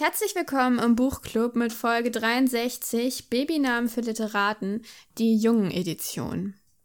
Herzlich willkommen im Buchclub mit Folge 63 Babynamen für Literaten, die jungen Edition.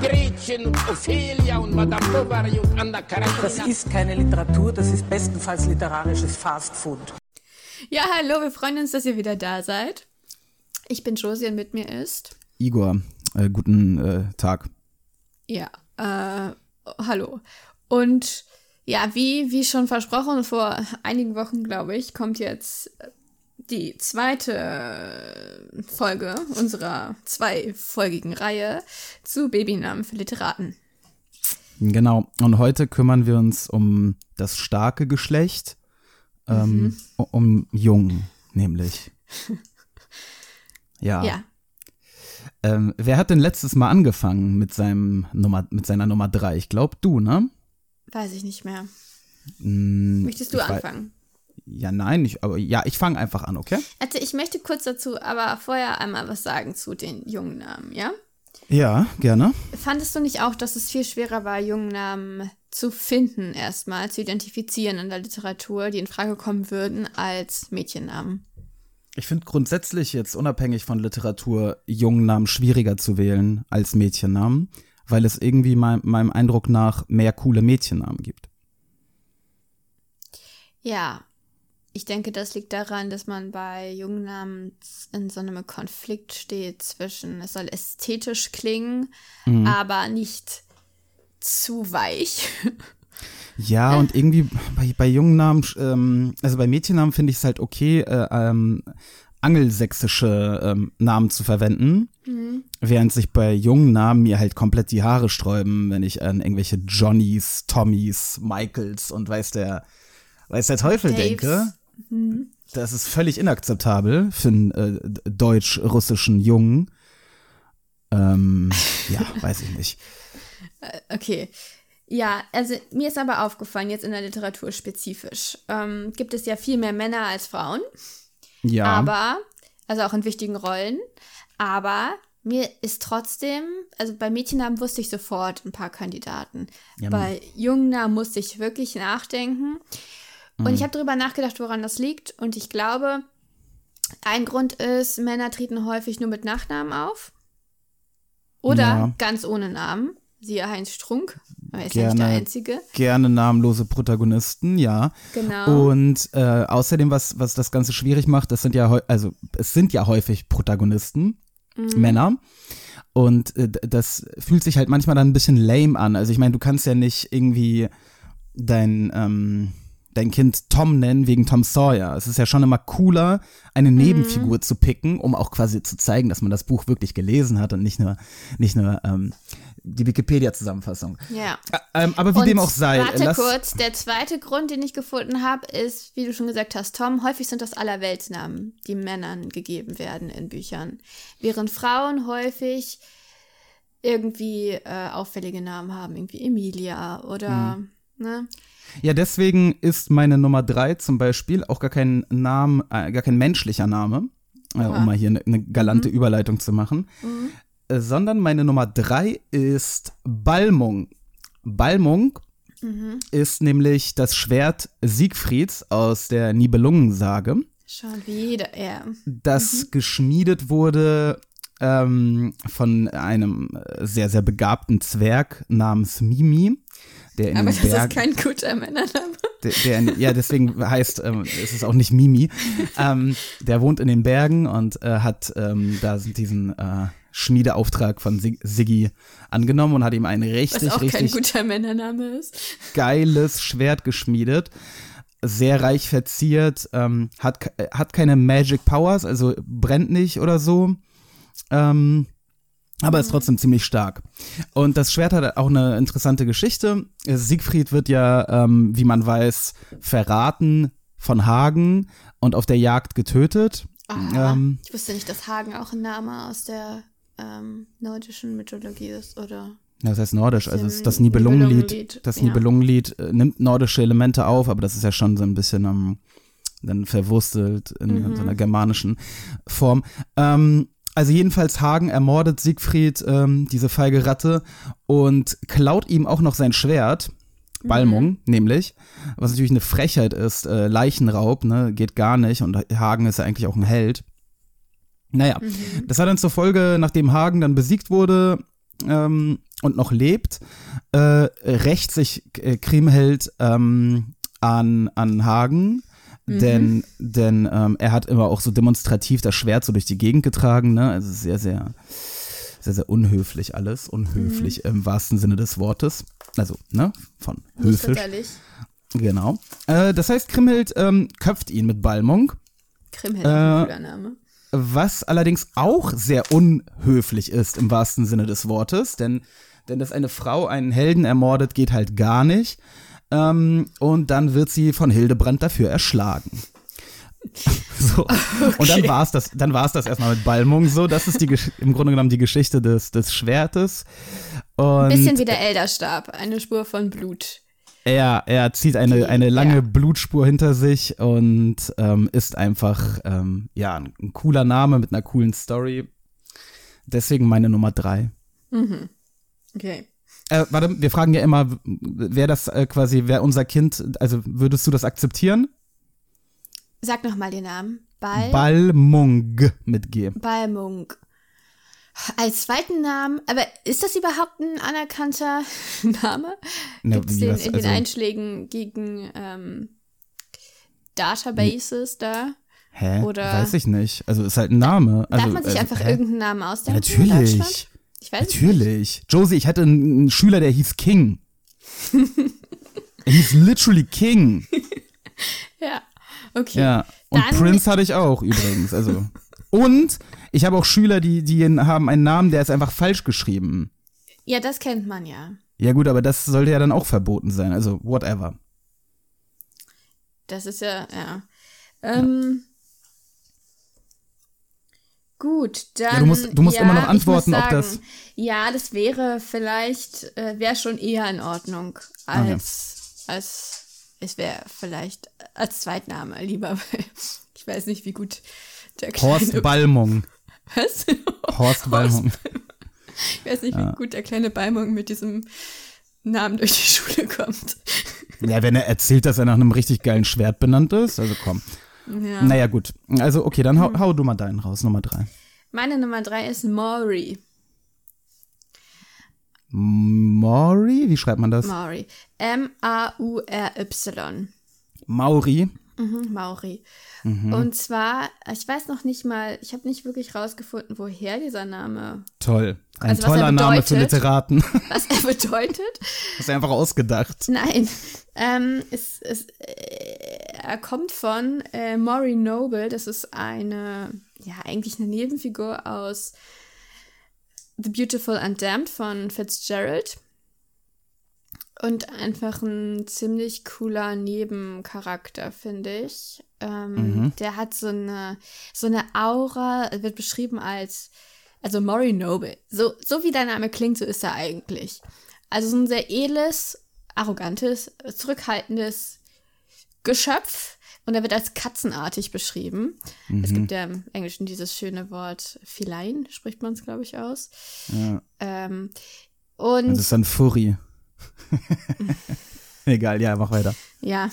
Gretchen und Ophelia und Madame Bovary und Anna Karenina. Das ist keine Literatur, das ist bestenfalls literarisches Fastfood. Ja, hallo, wir freuen uns, dass ihr wieder da seid. Ich bin Josie und mit mir ist. Igor, äh, guten äh, Tag. Ja, äh, hallo. Und ja, wie, wie schon versprochen, vor einigen Wochen, glaube ich, kommt jetzt die zweite Folge unserer zweifolgigen Reihe zu Babynamen für Literaten. Genau. Und heute kümmern wir uns um das starke Geschlecht, ähm, u- um Jung, nämlich. Ja. Ja, Ähm, wer hat denn letztes Mal angefangen mit seinem Nummer, mit seiner Nummer drei? Ich glaube du, ne? weiß ich nicht mehr. Hm, Möchtest du anfangen? Ja, nein, ich, aber ja, ich fange einfach an, okay? Also ich möchte kurz dazu aber vorher einmal was sagen zu den jungen Namen, ja? Ja, gerne. Fandest du nicht auch, dass es viel schwerer war, jungen Namen zu finden, erstmal zu identifizieren in der Literatur, die in Frage kommen würden, als Mädchennamen? Ich finde grundsätzlich jetzt unabhängig von Literatur Jungennamen schwieriger zu wählen als Mädchennamen, weil es irgendwie mein, meinem Eindruck nach mehr coole Mädchennamen gibt. Ja, ich denke, das liegt daran, dass man bei jungen Namen in so einem Konflikt steht zwischen, es soll ästhetisch klingen, aber nicht zu weich. Ja, und irgendwie bei, bei jungen Namen, ähm, also bei Mädchennamen finde ich es halt okay, äh, ähm, angelsächsische ähm, Namen zu verwenden, während sich bei jungen Namen mir halt komplett die Haare sträuben, wenn ich an irgendwelche Johnnys, Tommys, Michaels und weiß der, weiß der Teufel Daves. denke. Das ist völlig inakzeptabel für einen äh, deutsch-russischen Jungen. Ähm, ja, weiß ich nicht. Okay. Ja, also mir ist aber aufgefallen, jetzt in der Literatur spezifisch, ähm, gibt es ja viel mehr Männer als Frauen. Ja. Aber, also auch in wichtigen Rollen. Aber mir ist trotzdem, also bei Mädchennamen wusste ich sofort ein paar Kandidaten. Ja, bei Jungennamen musste ich wirklich nachdenken. Und ich habe darüber nachgedacht, woran das liegt. Und ich glaube, ein Grund ist, Männer treten häufig nur mit Nachnamen auf. Oder Ja. ganz ohne Namen. Siehe Heinz Strunk. Er ist ja nicht der Gerne. Einzige. gerne namenlose Protagonisten, ja. Genau. Und äh, außerdem, was, was das Ganze schwierig macht, das sind ja, also es sind ja häufig Protagonisten, Mhm. Männer. Und äh, das fühlt sich halt manchmal dann ein bisschen lame an. Also ich meine, du kannst ja nicht irgendwie dein, ähm, dein Kind Tom nennen wegen Tom Sawyer. Es ist ja schon immer cooler, eine Mhm. Nebenfigur zu picken, um auch quasi zu zeigen, dass man das Buch wirklich gelesen hat und nicht nur, nicht nur ähm, die Wikipedia-Zusammenfassung. ja. Ähm, aber wie Und dem auch sei, Warte kurz, der zweite Grund, den ich gefunden habe, ist, wie du schon gesagt hast, Tom, häufig sind das Allerweltsnamen, die Männern gegeben werden in Büchern. Während Frauen häufig irgendwie äh, auffällige Namen haben, irgendwie Emilia oder, Hm. ne? Ja, deswegen ist meine Nummer drei zum Beispiel auch gar kein Name, äh, gar kein menschlicher Name, äh, um mal hier eine ne galante Überleitung zu machen, äh, sondern meine Nummer drei ist Balmung. Balmung ist nämlich das Schwert Siegfrieds aus der Nibelungensage, Schon wieder, ja. das geschmiedet wurde ähm, von einem äh, sehr, sehr begabten Zwerg namens Mimi, der in Aber den das Bergen ist kein guter Männername. der, der ja deswegen heißt ähm, es ist auch nicht Mimi ähm, der wohnt in den Bergen und äh, hat ähm, da diesen äh, Schmiedeauftrag von Sig Siggi angenommen und hat ihm ein Was richtig auch kein richtig guter Männername ist. geiles Schwert geschmiedet sehr reich verziert ähm, hat äh, hat keine Magic Powers also brennt nicht oder so ähm, aber ist trotzdem ziemlich stark. Und das Schwert hat auch eine interessante Geschichte. Siegfried wird ja, ähm, wie man weiß, verraten von Hagen und auf der Jagd getötet. Ähm, ich wusste nicht, dass Hagen auch ein Name aus der ähm, nordischen Mythologie ist, oder? Ja, das heißt nordisch, also ist das Nibelungenlied. Nibelungenlied, Das ja. Nibelungenlied äh, nimmt nordische Elemente auf, aber das ist ja schon so ein bisschen ähm, dann verwurstelt in, in so einer germanischen Form. Ähm, also jedenfalls Hagen ermordet Siegfried, ähm, diese feige Ratte, und klaut ihm auch noch sein Schwert. Balmung, nämlich, was natürlich eine Frechheit ist, äh, Leichenraub, ne, geht gar nicht und Hagen ist ja eigentlich auch ein Held. Naja, das hat dann zur Folge, nachdem Hagen dann besiegt wurde ähm, und noch lebt, äh, rächt sich äh, Kriemhild ähm, an, an Hagen. Denn, denn ähm, er hat immer auch so demonstrativ das Schwert so durch die Gegend getragen, ne? Also sehr, sehr, sehr, sehr unhöflich alles. Unhöflich im wahrsten Sinne des Wortes. Also, ne? Von sonderlich. Genau. Äh, das heißt, Kriemhild ähm, köpft ihn mit Balmung. Krimhild, äh, ein Äh, cooler Name. Was allerdings auch sehr unhöflich ist im wahrsten Sinne des Wortes, denn, denn dass eine Frau einen Helden ermordet, geht halt gar nicht. Ähm, und dann wird sie von Hildebrand dafür erschlagen. So. Und dann war es das, dann war es das erstmal mit Balmung so. Das ist die im Grunde genommen die Geschichte des, des Schwertes. Und Bisschen wie der Elderstab, eine Spur von Blut. er, er zieht eine, eine lange ja. Blutspur hinter sich und ähm, ist einfach ähm, ja ein, ein cooler Name mit einer coolen Story. Deswegen meine Nummer drei. Okay. Äh, warte, wir fragen ja immer, wer das äh, quasi, wer unser Kind, also würdest du das akzeptieren? Sag nochmal den Namen. Ball. Balmung mit G. Balmung. Als zweiten Namen, aber ist das überhaupt ein anerkannter Name? Na, Gibt es den was? in den Also- Einschlägen gegen ähm, Databases da? Hä? Oder- Weiß ich nicht. Also ist halt ein Name. Also, Darf man sich also, einfach hä? irgendeinen Namen Ja, ausdenken? Deutschland? Natürlich. Ich weiß es nicht. Natürlich. Josie, ich hatte einen, einen Schüler, der hieß King. er hieß literally King. Ja, okay. Ja. Und Dann- Prince hatte ich auch übrigens. Also. Und ich habe auch Schüler, die, die haben einen Namen, der ist einfach falsch geschrieben. Ja, das kennt man ja. Ja, gut, aber das sollte ja dann auch verboten sein. Also, whatever. Das ist ja, ja. Ähm, Gut, dann. du musst- du musst immer noch antworten, muss ob das- sagen, Ja, das wäre vielleicht, äh, wäre schon eher in Ordnung, Okay. als, als es wäre vielleicht als Zweitname lieber, weil ich weiß nicht, wie gut der kleine. Horst Balmung. Was? Horst Balmung. Ich weiß nicht, wie gut der kleine Balmung mit diesem Namen durch die Schule kommt. Ja, wenn er erzählt, dass er nach einem richtig geilen Schwert benannt ist, also komm. Ja. Naja, gut. Also, okay, dann hau, hau du mal deinen raus, Nummer drei. Meine Nummer drei ist Maury. Maury, wie schreibt man das? Maury. M-A-U-R-Y. Mauri. Mhm, Mauri. Mhm. Und zwar, ich weiß noch nicht mal, ich habe nicht wirklich rausgefunden, woher dieser Name, Toll. Ein Also, er toller Name für bedeutet? Literaten. was er bedeutet. Hast du einfach ausgedacht. Nein, ähm, es, es, äh, er kommt von äh, Maury Noble. Das ist eine, ja, eigentlich eine Nebenfigur aus The Beautiful and Damned von Fitzgerald. Und einfach ein ziemlich cooler Nebencharakter, finde ich. Ähm, Der hat so eine, so eine Aura, wird beschrieben als, also Maury Noble. So, so wie der Name klingt, so ist er eigentlich. Also so ein sehr edles, arrogantes, zurückhaltendes Geschöpf. Und er wird als katzenartig beschrieben. Es gibt ja im Englischen dieses schöne Wort Feline, spricht man es, glaube ich, aus. Ja. Ähm, und Das ist dann Furry. Egal, ja, mach weiter. Ja.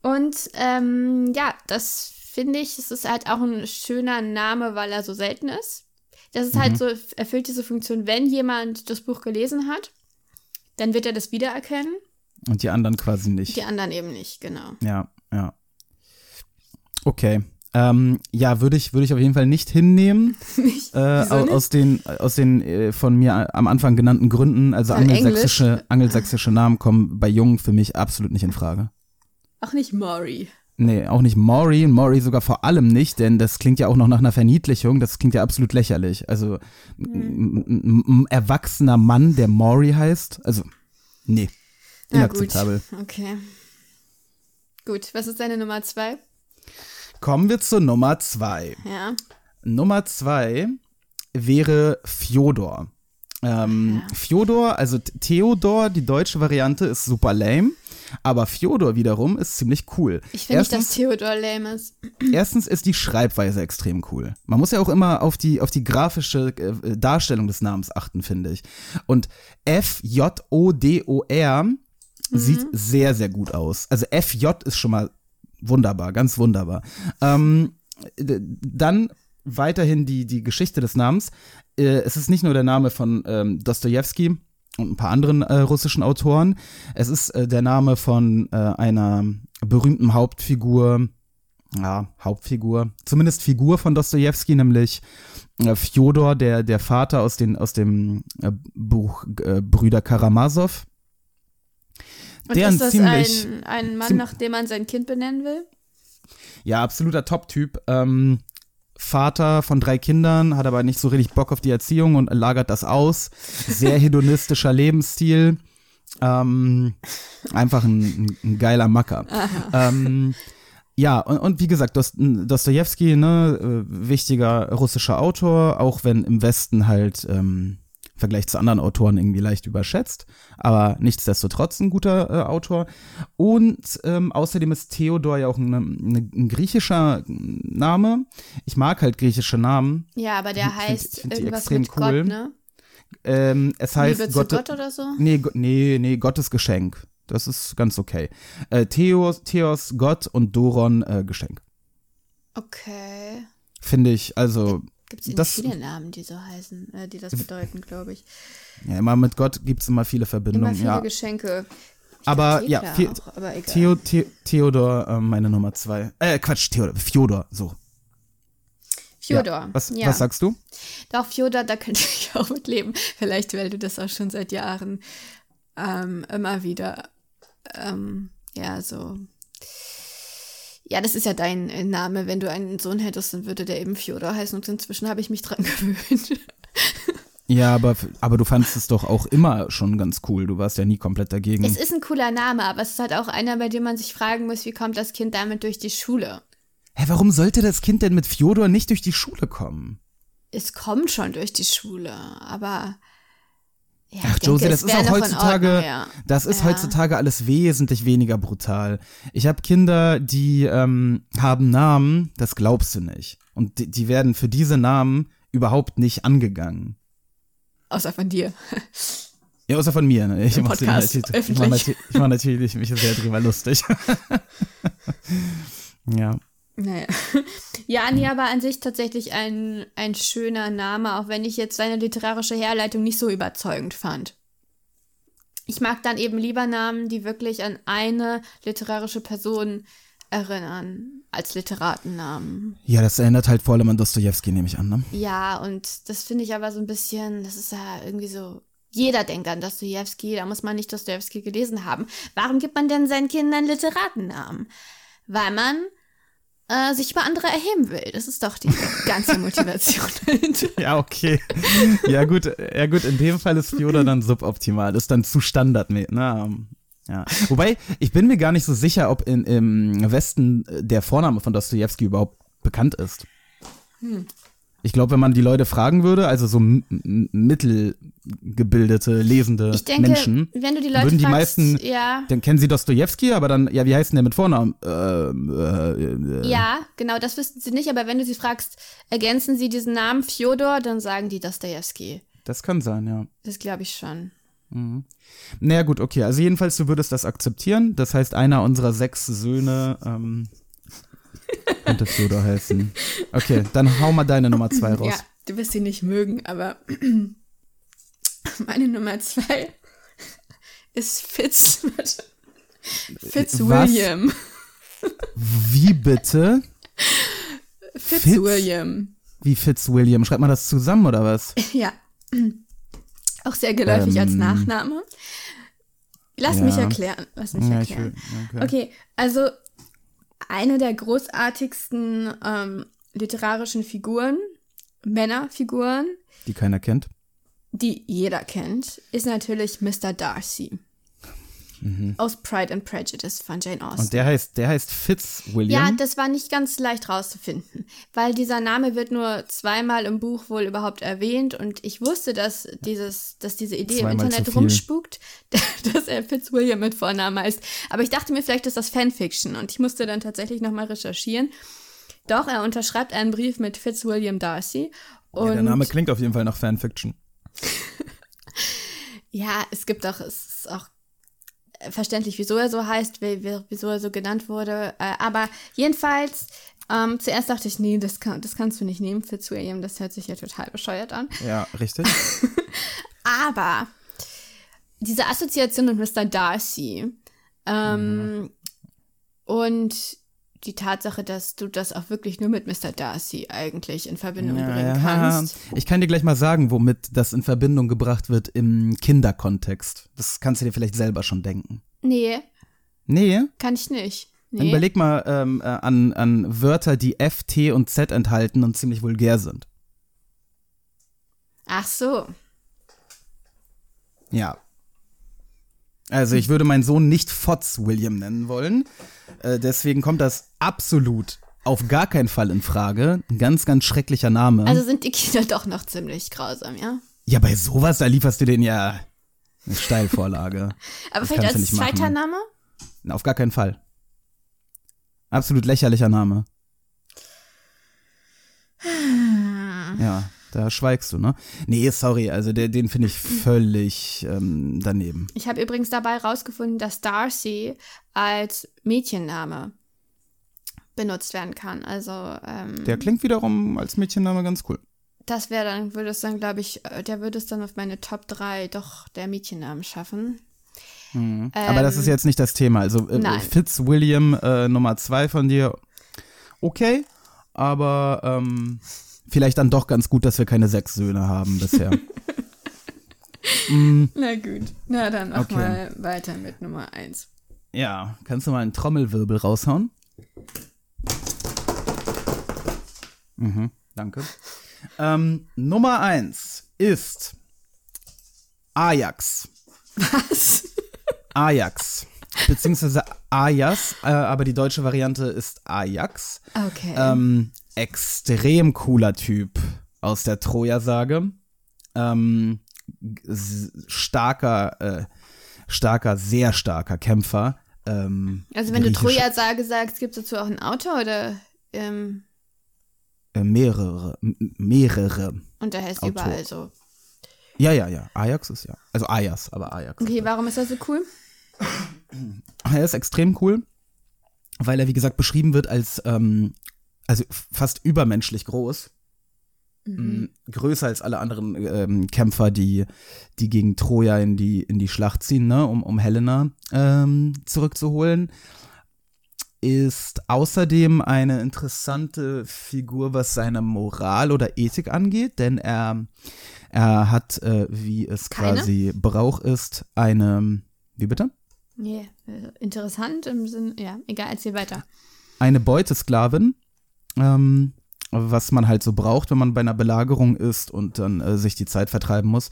Und ähm, ja, das finde ich, es ist halt auch ein schöner Name, weil er so selten ist. Das ist halt so, erfüllt diese Funktion, wenn jemand das Buch gelesen hat, dann wird er das wiedererkennen, Und die anderen quasi nicht. die anderen eben nicht, genau. Ja, ja. Okay. Ähm, ja, würde ich, würde ich auf jeden Fall nicht hinnehmen. Nicht? Äh, Wieso au- nicht? aus den, aus den äh, von mir am Anfang genannten Gründen. Also Weil angelsächsische, angelsächsische Namen kommen bei Jungen für mich absolut nicht in Frage. Auch nicht Maury. Nee, auch nicht Maury, Maury sogar vor allem nicht, denn das klingt ja auch noch nach einer Verniedlichung, das klingt ja absolut lächerlich. Also Hm. ein- ein erwachsener Mann, der Maury heißt, also nee, Na gut. inakzeptabel. Okay. Gut, was ist deine Nummer zwei? Kommen wir zur Nummer zwei. Ja. Nummer zwei wäre Fjodor. Ähm, Fjodor, also Theodor, die deutsche Variante, ist super lame. Aber Fjodor wiederum ist ziemlich cool. Ich finde nicht, dass Theodor lame ist. Erstens ist die Schreibweise extrem cool. Man muss ja auch immer auf die, auf die grafische äh, Darstellung des Namens achten, finde ich. Und F-J-O-D-O-R sieht sehr, sehr gut aus. Also F-J ist schon mal wunderbar, ganz wunderbar. Ähm, dann weiterhin die, die Geschichte des Namens. Äh, es ist nicht nur der Name von ähm, Dostoevsky und ein paar anderen äh, russischen Autoren. Es ist äh, der Name von äh, einer berühmten Hauptfigur, ja, Hauptfigur, zumindest Figur von Dostoevsky, nämlich äh, Fjodor, der, der Vater aus, den, aus dem äh, Buch Brüder Karamasow. Und Der ist das ziemlich- ein, ein Mann, nach dem man sein Kind benennen will? Ja, absoluter Top-Typ. Ähm, Vater von drei Kindern, hat aber nicht so richtig Bock auf die Erziehung und lagert das aus. Sehr hedonistischer Lebensstil. Ähm, einfach ein, ein, geiler Macker. Ähm, ja, und, und wie gesagt, Dost, Dostoevsky, ne, äh, wichtiger russischer Autor, auch wenn im Westen halt ähm, Vergleich zu anderen Autoren irgendwie leicht überschätzt, aber nichtsdestotrotz ein guter äh, Autor. Und ähm, außerdem ist Theodor ja auch ein, ein, ein griechischer Name. Ich mag halt griechische Namen. Ja, aber der Ich find- heißt find die irgendwas extrem mit cool. Gott, ne? Ähm, es heißt Liebe zu Gott, Gott oder so? Nee, nee, nee, Gottes Geschenk. Das ist ganz okay. Äh, Theos, Theos, Gott und Doron, äh, Geschenk. Okay. Finde ich, also, Gibt es viele Namen, die so heißen, äh, die das bedeuten, glaube ich. ja, immer mit Gott gibt es immer viele Immer Verbindungen. viele ja. Geschenke. Ich Aber ja, viel- auch, aber. Theo, The Theodor, äh, meine Nummer zwei. Äh, Quatsch, Theodor, Fjodor, so. Fjodor. Ja. Was, ja. was sagst du? Doch, Fjodor, da könnte ich auch mit leben. Vielleicht, weil du das auch schon seit Jahren ähm, immer wieder, ähm, ja, so. Ja, das ist ja dein äh, Name. Wenn du einen Sohn hättest, dann würde der eben Fjodor heißen. Und inzwischen habe ich mich dran gewöhnt. Ja, aber, aber du fandest es doch auch immer schon ganz cool. Du warst ja nie komplett dagegen. es ist ein cooler Name, aber es ist halt auch einer, bei dem man sich fragen muss, wie kommt das Kind damit durch die Schule? Hä, warum sollte das Kind denn mit Fjodor nicht durch die Schule kommen? Es kommt schon durch die Schule, aber. Ja, Ach, Josie, das ist auch heutzutage, Ordnung, ja. das ist Ja. heutzutage alles wesentlich weniger brutal. Ich habe Kinder, die ähm, haben Namen, das glaubst du nicht. Und die, die werden für diese Namen überhaupt nicht angegangen. Außer von dir. Ja, außer von mir. Ne? Ich Im Podcast, natürlich- ich öffentlich. mach natürlich, ich mach natürlich mich sehr drüber lustig. ja. Naja. Ja, nee, aber an sich tatsächlich ein, ein schöner Name, auch wenn ich jetzt seine literarische Herleitung nicht so überzeugend fand. Ich mag dann eben lieber Namen, die wirklich an eine literarische Person erinnern, als Literatennamen. Ja, das erinnert halt vor allem an Dostoevsky, nehme ich an, ne? Ja, und das finde ich aber so ein bisschen, das ist ja irgendwie so. Jeder denkt an Dostoevsky, da muss man nicht Dostoevsky gelesen haben. Warum gibt man denn seinen Kindern Literatennamen? Weil man äh, sich über andere erheben will. Das ist doch die ganze Motivation dahinter. Ja, okay. ja, gut, ja, gut, in dem Fall ist Fjodor dann suboptimal. Das ist dann zu standardmäßig. Na, ähm, ja. Wobei, ich bin mir gar nicht so sicher, ob in, im Westen äh, der Vorname von Dostoevsky überhaupt bekannt ist. Ich glaube, wenn man die Leute fragen würde, also so mittelgebildete, lesende Ich denke, Menschen, wenn du die Leute würden die fragst, meisten, ja, dann kennen sie Dostoevsky, aber dann, ja, wie heißt denn der mit Vornamen? Ähm, äh, äh, ja, genau, das wüssten sie nicht, aber wenn du sie fragst, ergänzen sie diesen Namen Fjodor, dann sagen die Dostoevsky. Das kann sein, ja. Das glaube ich schon. Naja, gut, okay. Also jedenfalls, du würdest das akzeptieren. Das heißt, einer unserer sechs Söhne ähm, könnte Fjodor heißen. Okay, dann hau mal deine Nummer zwei raus. Ja, du wirst ihn nicht mögen, aber meine Nummer zwei ist Fitz. Fitzwilliam. Wie bitte? Fitzwilliam. Wie Fitzwilliam? Schreibt man das zusammen oder was? Ja. Auch sehr geläufig als Ähm. Nachname. Lass Ja. mich erklären. Lass mich Ja, erklären. will. Okay. Okay, also eine der großartigsten ähm, literarischen Figuren, Männerfiguren, Die keiner kennt. die jeder kennt, ist natürlich Mr. Darcy. Aus Pride and Prejudice von Jane Austen. Und der heißt, der heißt Fitzwilliam. Ja, das war nicht ganz leicht rauszufinden, weil dieser Name wird nur zweimal im Buch wohl überhaupt erwähnt und ich wusste, dass dieses, dass diese Idee Zweimal im Internet rumspukt, dass er Fitzwilliam mit Vornamen heißt. Aber ich dachte mir, vielleicht ist das Fanfiction und ich musste dann tatsächlich nochmal recherchieren. Doch, er unterschreibt einen Brief mit Fitzwilliam Darcy. Und ja, der Name klingt auf jeden Fall nach Fanfiction. Ja, es gibt auch, es ist auch verständlich, wieso er so heißt, wie- wie- wieso er so genannt wurde. Äh, aber jedenfalls, ähm, zuerst dachte ich, nee, das, kann, das kannst du nicht nehmen, Fitzwilliam, das hört sich ja total bescheuert an. Ja, richtig. Aber diese Assoziation mit Mr. Darcy ähm, und die Tatsache, dass du das auch wirklich nur mit Mr. Darcy eigentlich in Verbindung bringen kannst. Ich kann dir gleich mal sagen, womit das in Verbindung gebracht wird im Kinderkontext. Das kannst du dir vielleicht selber schon denken. Nee, Nee, kann ich nicht. dann Nee. überleg mal ähm, äh, an, an Wörter, die F, T und Z enthalten und ziemlich vulgär sind. Ach so. Ja. Also ich würde meinen Sohn nicht Fotz William nennen wollen. Äh, deswegen kommt das absolut auf gar keinen Fall in Frage. Ein ganz, ganz schrecklicher Name. Also sind die Kinder doch noch ziemlich grausam, ja? ja, bei sowas, da lieferst du den ja eine Steilvorlage. Aber Das vielleicht als machen. zweiter Name? Na, Auf gar keinen Fall. Absolut lächerlicher Name. Ja, da schweigst du, ne? Nee, sorry, also der, den finde ich völlig ähm, daneben. Ich habe übrigens dabei rausgefunden, dass Darcy als Mädchenname benutzt werden kann. Also ähm, Der klingt wiederum als Mädchenname ganz cool. das wäre dann, würde es dann, glaube ich, äh, der würde es dann auf meine Top 3 doch der Mädchennamen schaffen. Aber das ist jetzt nicht das Thema. Also äh, Ähm. Fitzwilliam äh, Nummer zwei von dir, okay, aber ähm, vielleicht dann doch ganz gut, dass wir keine sechs Söhne haben bisher. Na gut. Na dann mach Okay. mal weiter mit Nummer 1. ja, kannst du mal einen Trommelwirbel raushauen? Mhm, danke. Ähm, Nummer eins ist Ajax. Was? Ajax. Beziehungsweise Ajas, äh, aber die deutsche Variante ist Ajax. Okay. Ähm, extrem cooler Typ aus der Troja-Sage. Ähm, starker, äh, starker, sehr starker Kämpfer. Ähm, also wenn du Troja-Sage sagst, gibt es dazu auch einen Autor oder ähm, Äh, mehrere, mehrere. und der heißt Autor. überall so. Ja, ja, ja. Ajax ist ja. Also Ajas, aber Ajax. Okay, warum ist das so cool? Er ist extrem cool, weil er, wie gesagt, beschrieben wird als ähm, also fast übermenschlich groß. Mm, Größer als alle anderen ähm, Kämpfer, die, die gegen Troja in die, in die Schlacht ziehen, ne, um, um Helena ähm, zurückzuholen. Ist außerdem eine interessante Figur, was seine Moral oder Ethik angeht, denn er, er hat, äh, wie es Keine? quasi Brauch ist, eine, wie bitte? Nee, äh, interessant im Sinn, ja, egal, erzähl weiter. eine Beutesklavin, ähm, was man halt so braucht, wenn man bei einer Belagerung ist und dann äh, sich die Zeit vertreiben muss.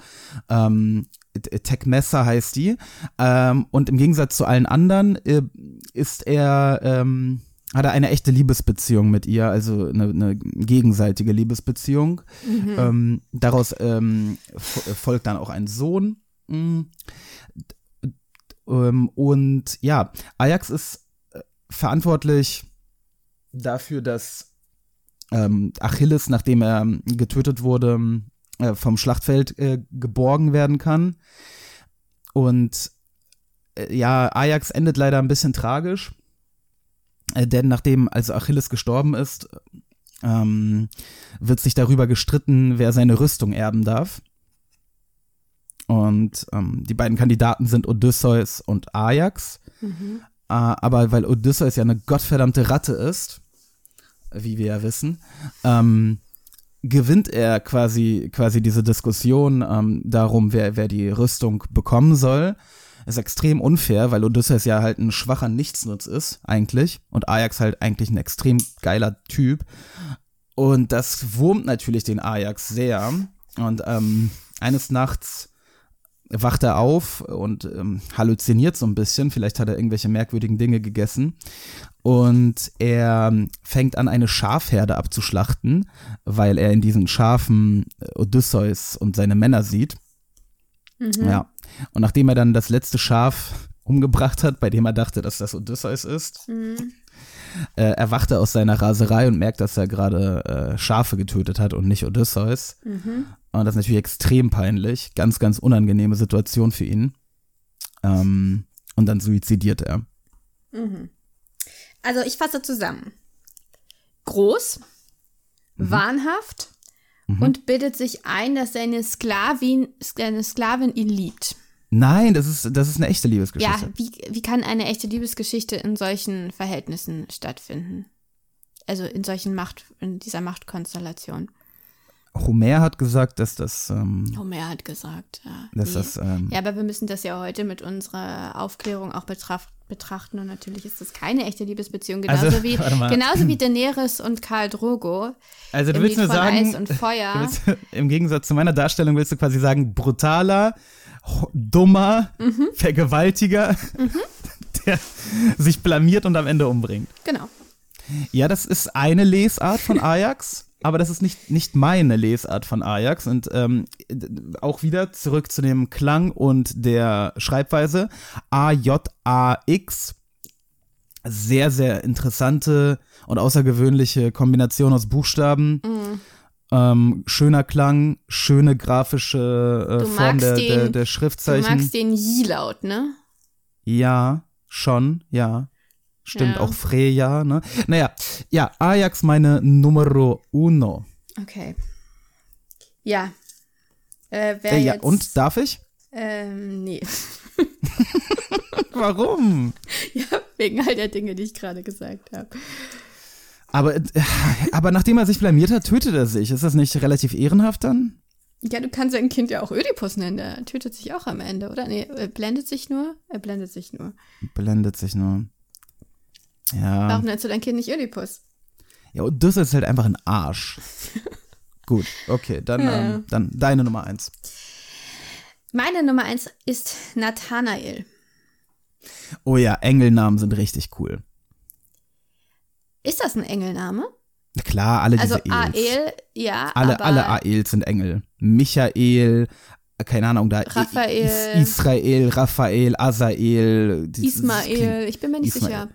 Ähm, T- Tekmessa heißt die. Ähm, und im Gegensatz zu allen anderen äh, ist er, ähm, hat er eine echte Liebesbeziehung mit ihr, also eine, eine gegenseitige Liebesbeziehung. Ähm, daraus ähm, fo- folgt dann auch ein Sohn. D- Ähm, und ja, Ajax ist äh, verantwortlich dafür, dass ähm, Achilles, nachdem er ähm, getötet wurde, äh, vom Schlachtfeld äh, geborgen werden kann. Und äh, ja, Ajax endet leider ein bisschen tragisch, äh, denn nachdem also Achilles gestorben ist, ähm, wird sich darüber gestritten, wer seine Rüstung erben darf. Und ähm, die beiden Kandidaten sind Odysseus und Ajax. Äh, aber weil Odysseus ja eine gottverdammte Ratte ist, wie wir ja wissen, ähm, gewinnt er quasi, quasi diese Diskussion ähm, darum, wer, wer die Rüstung bekommen soll. Ist extrem unfair, weil Odysseus ja halt ein schwacher Nichtsnutz ist, eigentlich. Und Ajax halt eigentlich ein extrem geiler Typ. Und das wurmt natürlich den Ajax sehr. Und ähm, eines Nachts wacht er auf und ähm, halluziniert so ein bisschen. Vielleicht hat er irgendwelche merkwürdigen Dinge gegessen. Und er ähm, fängt an, eine Schafherde abzuschlachten, weil er in diesen Schafen äh, Odysseus und seine Männer sieht. Ja. Und nachdem er dann das letzte Schaf umgebracht hat, bei dem er dachte, dass das Odysseus ist, äh, erwacht er aus seiner Raserei und merkt, dass er gerade äh, Schafe getötet hat und nicht Odysseus. Und das ist natürlich extrem peinlich. Ganz, ganz unangenehme Situation für ihn. Ähm, und dann suizidiert er. Also ich fasse zusammen. Groß, wahnhaft und bildet sich ein, dass seine Sklavin, seine Sklavin ihn liebt. Nein, das ist, das ist eine echte Ja, Liebesgeschichte. wie, wie kann eine echte Liebesgeschichte in solchen Verhältnissen stattfinden? Also in solchen Macht, in dieser Machtkonstellation. Homer hat gesagt, dass das, ähm, Homer hat gesagt, ja. dass Nee. das, ähm, Ja, aber wir müssen das ja heute mit unserer Aufklärung auch betraf- betrachten und natürlich ist das keine echte Liebesbeziehung, genauso Also, wie genauso wie Daenerys und Karl Drogo also du im willst Lied mir von sagen, Eis und Feuer. willst, im Gegensatz zu meiner Darstellung willst du quasi sagen, brutaler, dummer Mhm. Vergewaltiger, der sich blamiert und am Ende umbringt. Genau. Ja, das ist eine Lesart von Ajax, aber das ist nicht, nicht meine Lesart von Ajax. Und ähm, auch wieder zurück zu dem Klang und der Schreibweise. A-J-A-X. Sehr, sehr interessante und außergewöhnliche Kombination aus Buchstaben. Ähm, schöner Klang, schöne grafische äh, Du Form der, der, den- der Du Schriftzeichen. magst den J-Laut, ne? Ja, schon, ja. Stimmt, Ja. auch Freya, ne? Naja, ja, Ajax meine Numero uno. Okay. Ja. Äh, wer Äh, ja, jetzt, und darf ich? Ähm, nee. Warum? ja, wegen all der Dinge, die ich gerade gesagt habe. Aber, äh, aber nachdem er sich blamiert hat, tötet er sich. Ist das nicht relativ ehrenhaft dann? Ja, du kannst sein Kind ja auch Ödipus nennen, der tötet sich auch am Ende, oder? Nee, er blendet sich nur? Er blendet sich nur. Blendet sich nur. Ja. Warum nennst du dein Kind nicht Ödipus? Ja, und das ist halt einfach ein Arsch. Gut, okay, dann, Ja. ähm, dann deine Nummer eins. Meine Nummer eins ist Nathanael. Oh ja, Engelnamen sind richtig cool. Ist das ein Engelname? Na Klar, alle Also diese Eels. Ael, ja, Alle, aber alle Aels sind Engel. Michael, keine Ahnung, da Raphael. Is Israel, Raphael, Asael, Ismael, ich bin mir nicht Ismael. sicher.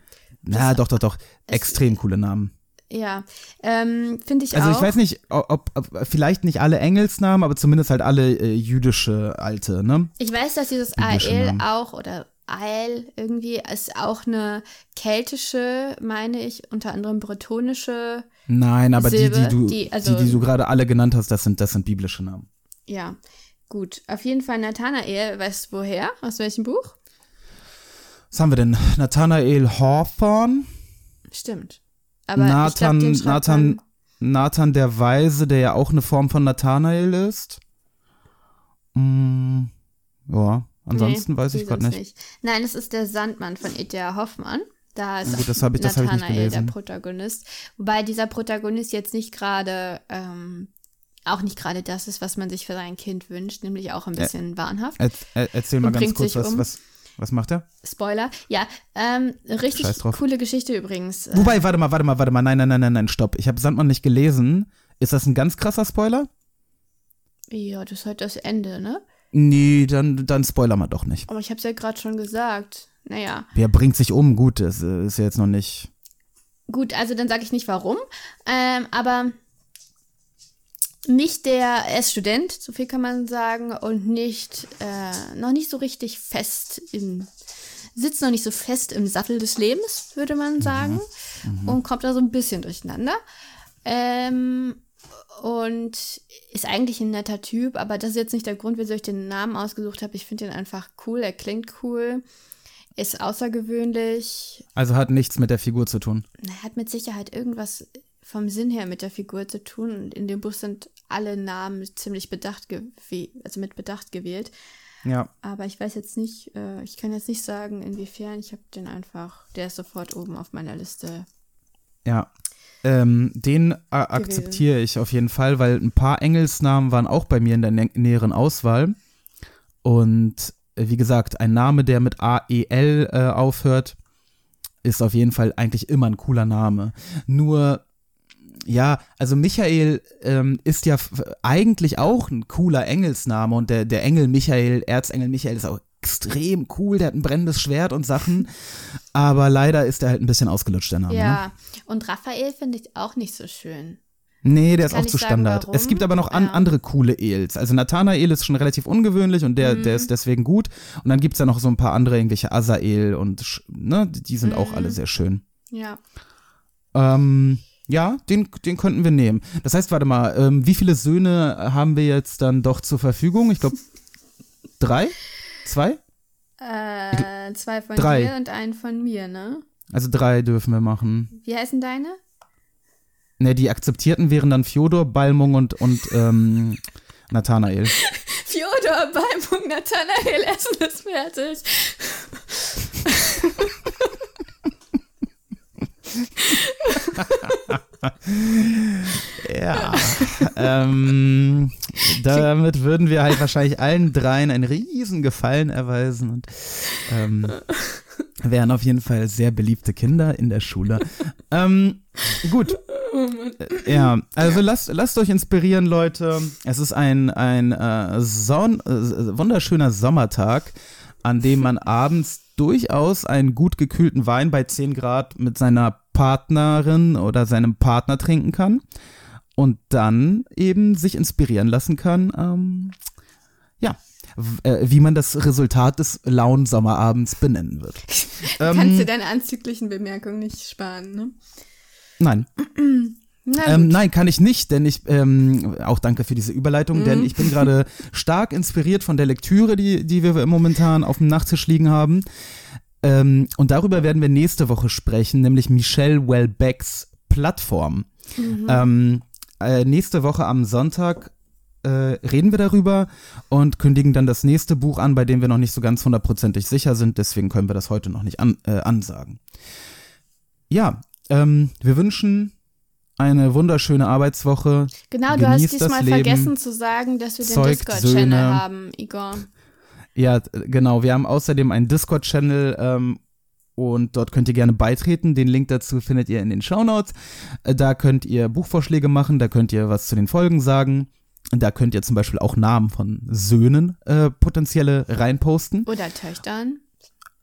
Na, doch, doch, doch. Extrem coole Namen. Ja, ähm, finde ich Also auch. ich weiß nicht, ob, ob vielleicht nicht alle Engelsnamen, aber zumindest halt alle äh, jüdische alte, ne? Ich weiß, dass dieses Ael auch oder Ael irgendwie ist auch eine keltische, meine ich, unter anderem bretonische, Nein, aber die, Silbe, die du, die- also- die, die du gerade alle genannt hast, das sind, das sind biblische Namen. ja. Gut, auf jeden Fall Nathanael, weißt du woher? Aus welchem Buch? Was haben wir denn? Nathanael Hawthorne, Stimmt. Aber Nathan, ich glaub, Nathan, Nathan der Weise, der ja auch eine Form von Nathanael ist. Mm, ja, ansonsten Nee, weiß ich gerade sind's nicht. Nein, es ist der Sandmann von E.T.A. Hoffmann. Da ist Gut, das ich- nicht Nathanael der. Protagonist. Wobei dieser Protagonist jetzt nicht gerade, ähm, auch nicht gerade das ist, was man sich für sein Kind wünscht, nämlich auch ein bisschen wahnhaft. Er, er, erzähl mal ganz kurz, was, um. was, was macht er? Spoiler. Ja, ähm, richtig coole Geschichte übrigens. Äh, Wobei, warte mal, warte mal, warte mal, nein, nein, nein, nein, nein, stopp. Ich habe Sandmann nicht gelesen. Ist das ein ganz krasser Spoiler? Ja, das ist halt das Ende, ne? Nee, dann, dann spoiler mal doch nicht. Aber ich hab's ja gerade schon gesagt. Naja, Wer bringt sich um? Gut, das ist ja jetzt noch nicht. gut, also dann sage ich nicht warum. Ähm, aber nicht der, er ist Student, so viel kann man sagen, und nicht, äh, noch nicht so richtig fest im, sitzt noch nicht so fest im Sattel des Lebens, würde man sagen. Und kommt da so ein bisschen durcheinander. Ähm, und ist eigentlich ein netter Typ, aber das ist jetzt nicht der Grund, wieso ich den Namen ausgesucht habe. Ich finde ihn einfach cool, er klingt cool, ist außergewöhnlich, Also hat nichts mit der Figur zu tun. na, hat mit Sicherheit irgendwas vom Sinn her mit der Figur zu tun. Und in dem Buch sind alle Namen ziemlich bedacht, gew- also mit Bedacht gewählt. Ja. Aber ich weiß jetzt nicht, äh, ich kann jetzt nicht sagen, inwiefern. Ich habe den einfach, der ist sofort oben auf meiner Liste. Ja. Ähm, den äh, akzeptiere ich auf jeden Fall, weil ein paar Engelsnamen waren auch bei mir in der nä näheren Auswahl. Und äh, wie gesagt, ein Name, der mit A-E-L äh, aufhört, ist auf jeden Fall eigentlich immer ein cooler Name. Nur, ja, also Michael ähm, ist ja eigentlich auch ein cooler Engelsname und der, der Engel Michael, Erzengel Michael ist auch extrem cool, der hat ein brennendes Schwert und Sachen, aber leider ist er halt ein bisschen ausgelutscht, der Name. Ne? Ja, und Raphael finde ich auch nicht so schön. Nee, der ist auch zu sagen, Standard. warum? Es gibt aber noch an, Ja. andere coole Els. Also Nathanael ist schon relativ ungewöhnlich und der, Mhm. der ist deswegen gut. Und dann gibt's ja noch so ein paar andere, irgendwelche Asael und ne, die sind auch Mhm. alle sehr schön. Ja. Ähm, ja, den, den könnten wir nehmen. Das heißt, warte mal, ähm, wie viele Söhne haben wir jetzt dann doch zur Verfügung? Ich glaube, drei? Zwei? Äh, zwei von Drei. dir und einen von mir, ne? Also drei dürfen wir machen. Wie heißen deine? Ne, die akzeptierten wären dann Fjodor, Balmung und, und ähm, Nathanael. Fjodor, Beimung, Nathanael, Essen ist fertig. Ja. ähm, damit würden wir halt wahrscheinlich allen dreien einen riesen Gefallen erweisen und ähm, wären auf jeden Fall sehr beliebte Kinder in der Schule. Ähm, gut. Äh, Ja, also lasst, lasst euch inspirieren, Leute. Es ist ein, ein äh, Son äh, wunderschöner Sommertag, an dem man abends durchaus einen gut gekühlten Wein bei 10 Grad mit seiner Partnerin oder seinem Partner trinken kann und dann eben sich inspirieren lassen kann, ähm, ja, äh, wie man das Resultat des lauen Sommerabends benennen wird. Kannst Ähm, du deine anzüglichen Bemerkungen nicht sparen, ne? Nein, ähm, nein, kann ich nicht, denn ich, ähm, auch danke für diese Überleitung, denn ich bin gerade stark inspiriert von der Lektüre, die, die wir momentan auf dem Nachttisch liegen haben. Ähm, und darüber werden wir nächste Woche sprechen, nämlich Michelle Welbecks Plattform. Ähm, äh, nächste Woche am Sonntag äh, reden wir darüber und kündigen dann das nächste Buch an, bei dem wir noch nicht so ganz hundertprozentig sicher sind. Deswegen können wir das heute noch nicht an, äh, ansagen. Ja, ähm, wir wünschen eine wunderschöne Arbeitswoche. Genau, du hast diesmal vergessen zu sagen, dass wir den Discord-Channel haben, Igor. Ja, genau. Wir haben außerdem einen Discord-Channel ähm, und dort könnt ihr gerne beitreten. Den Link dazu findet ihr in den Shownotes. Äh, Da könnt ihr Buchvorschläge machen, da könnt ihr was zu den Folgen sagen. Da könnt ihr zum Beispiel auch Namen von Söhnen äh, potenzielle reinposten. Oder Töchtern.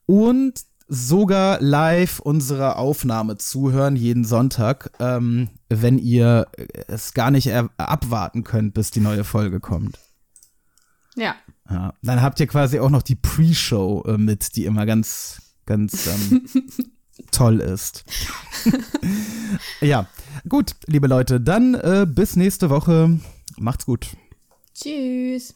Und sogar live unserer Aufnahme zuhören jeden Sonntag, ähm, wenn ihr es gar nicht abwarten könnt, bis die neue Folge kommt. Ja. Ja, dann habt ihr quasi auch noch die Pre-Show äh, mit, die immer ganz, ganz ähm, toll ist. ja, gut, liebe Leute, dann äh, bis nächste Woche. Macht's gut. Tschüss.